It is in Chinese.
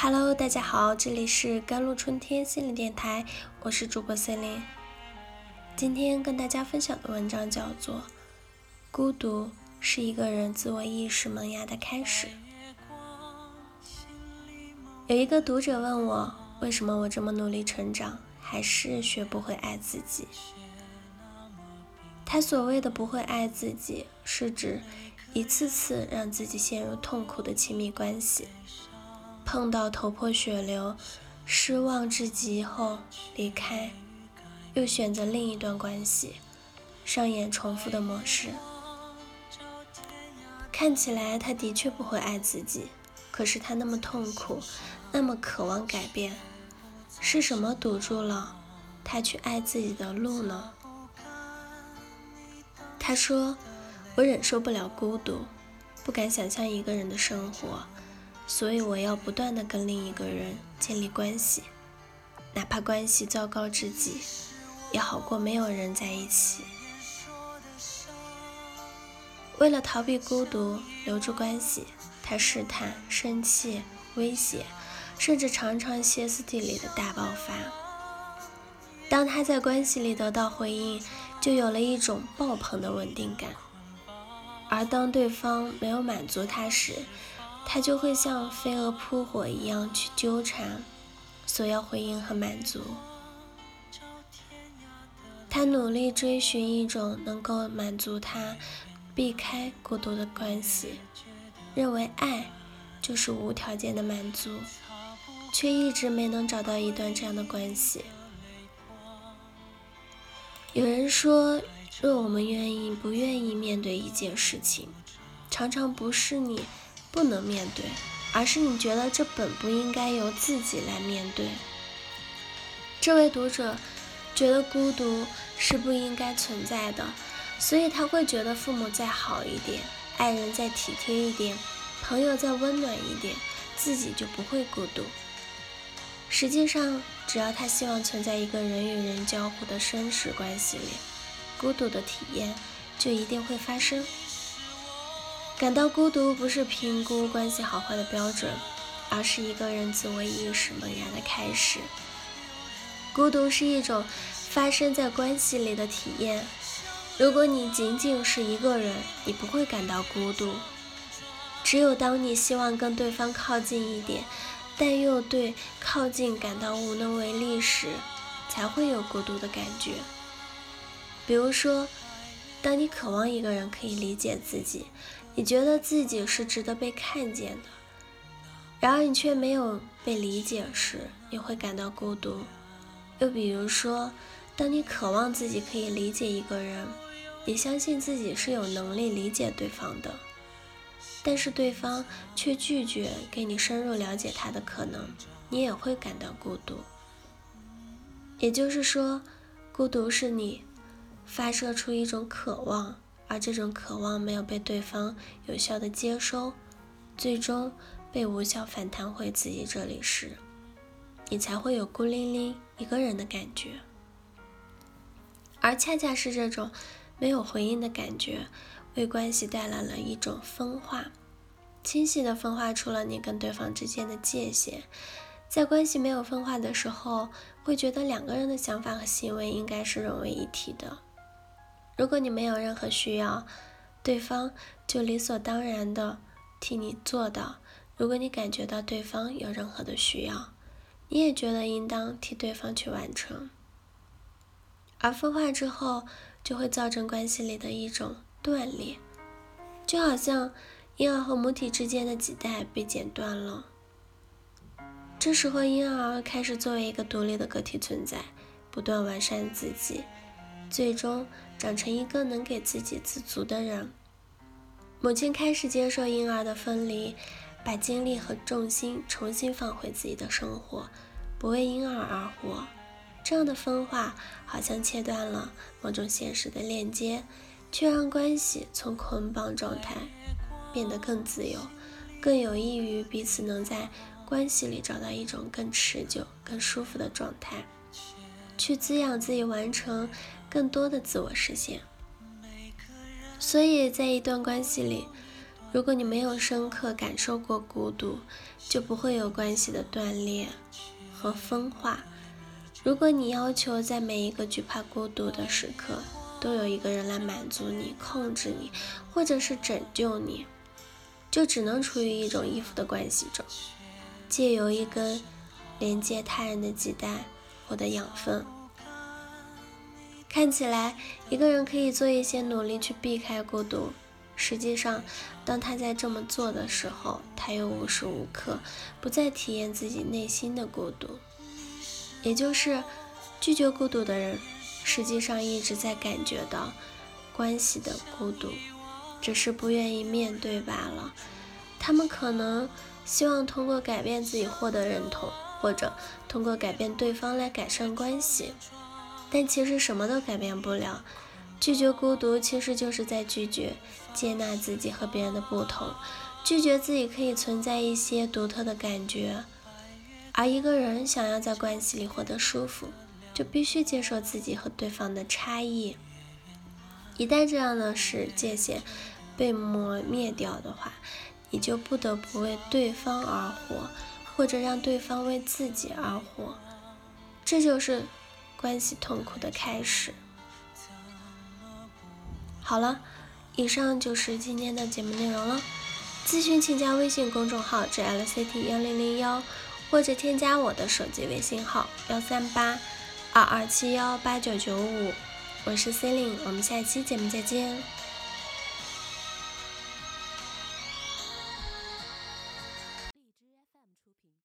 Hello，大家好，这里是甘露春天心理电台，我是主播森林。今天跟大家分享的文章叫做《孤独是一个人自我意识萌芽的开始》。有一个读者问我，为什么我这么努力成长，还是学不会爱自己？他所谓的不会爱自己，是指一次次让自己陷入痛苦的亲密关系。碰到头破血流、失望至极后离开，又选择另一段关系，上演重复的模式。看起来他的确不会爱自己，可是他那么痛苦，那么渴望改变，是什么堵住了他去爱自己的路呢？他说：“我忍受不了孤独，不敢想象一个人的生活。”所以我要不断的跟另一个人建立关系，哪怕关系糟糕至极，也好过没有人在一起。为了逃避孤独，留住关系，他试探、生气、威胁，甚至常常歇斯底里的大爆发。当他在关系里得到回应，就有了一种爆棚的稳定感；而当对方没有满足他时，他就会像飞蛾扑火一样去纠缠，索要回应和满足。他努力追寻一种能够满足他、避开孤独的关系，认为爱就是无条件的满足，却一直没能找到一段这样的关系。有人说，若我们愿意不愿意面对一件事情，常常不是你。不能面对，而是你觉得这本不应该由自己来面对。这位读者觉得孤独是不应该存在的，所以他会觉得父母再好一点，爱人再体贴一点，朋友再温暖一点，自己就不会孤独。实际上，只要他希望存在一个人与人交互的生死关系里，孤独的体验就一定会发生。感到孤独不是评估关系好坏的标准，而是一个人自我意识萌芽的开始。孤独是一种发生在关系里的体验。如果你仅仅是一个人，你不会感到孤独。只有当你希望跟对方靠近一点，但又对靠近感到无能为力时，才会有孤独的感觉。比如说，当你渴望一个人可以理解自己。你觉得自己是值得被看见的，然而你却没有被理解时，你会感到孤独。又比如说，当你渴望自己可以理解一个人，你相信自己是有能力理解对方的，但是对方却拒绝给你深入了解他的可能，你也会感到孤独。也就是说，孤独是你发射出一种渴望。而这种渴望没有被对方有效的接收，最终被无效反弹回自己这里时，你才会有孤零零一个人的感觉。而恰恰是这种没有回应的感觉，为关系带来了一种分化，清晰的分化出了你跟对方之间的界限。在关系没有分化的时候，会觉得两个人的想法和行为应该是融为一体的。如果你没有任何需要，对方就理所当然的替你做到；如果你感觉到对方有任何的需要，你也觉得应当替对方去完成。而分化之后，就会造成关系里的一种断裂，就好像婴儿和母体之间的脐带被剪断了。这时候，婴儿开始作为一个独立的个体存在，不断完善自己。最终长成一个能给自己自足的人。母亲开始接受婴儿的分离，把精力和重心重新放回自己的生活，不为婴儿而活。这样的分化好像切断了某种现实的链接，却让关系从捆绑状态变得更自由，更有益于彼此能在关系里找到一种更持久、更舒服的状态，去滋养自己，完成。更多的自我实现，所以在一段关系里，如果你没有深刻感受过孤独，就不会有关系的断裂和分化。如果你要求在每一个惧怕孤独的时刻都有一个人来满足你、控制你，或者是拯救你，就只能处于一种依附的关系中，借由一根连接他人的脐带获得养分。看起来一个人可以做一些努力去避开孤独。实际上，当他在这么做的时候，他又无时无刻不在体验自己内心的孤独。也就是拒绝孤独的人，实际上一直在感觉到关系的孤独，只是不愿意面对罢了。他们可能希望通过改变自己获得认同，或者通过改变对方来改善关系，但其实什么都改变不了。拒绝孤独，其实就是在拒绝接纳自己和别人的不同，拒绝自己可以存在一些独特的感觉。而一个人想要在关系里获得舒服，就必须接受自己和对方的差异。一旦这样的是界限被磨灭掉的话，你就不得不为对方而活，或者让对方为自己而活。这就是关系痛苦的开始。好了，以上就是今天的节目内容了。咨询请加微信公众号 jlct 幺零零幺，或者添加我的手机微信号幺三八二二七幺八九九五。我是 c e l i n e 我们下期节目再见。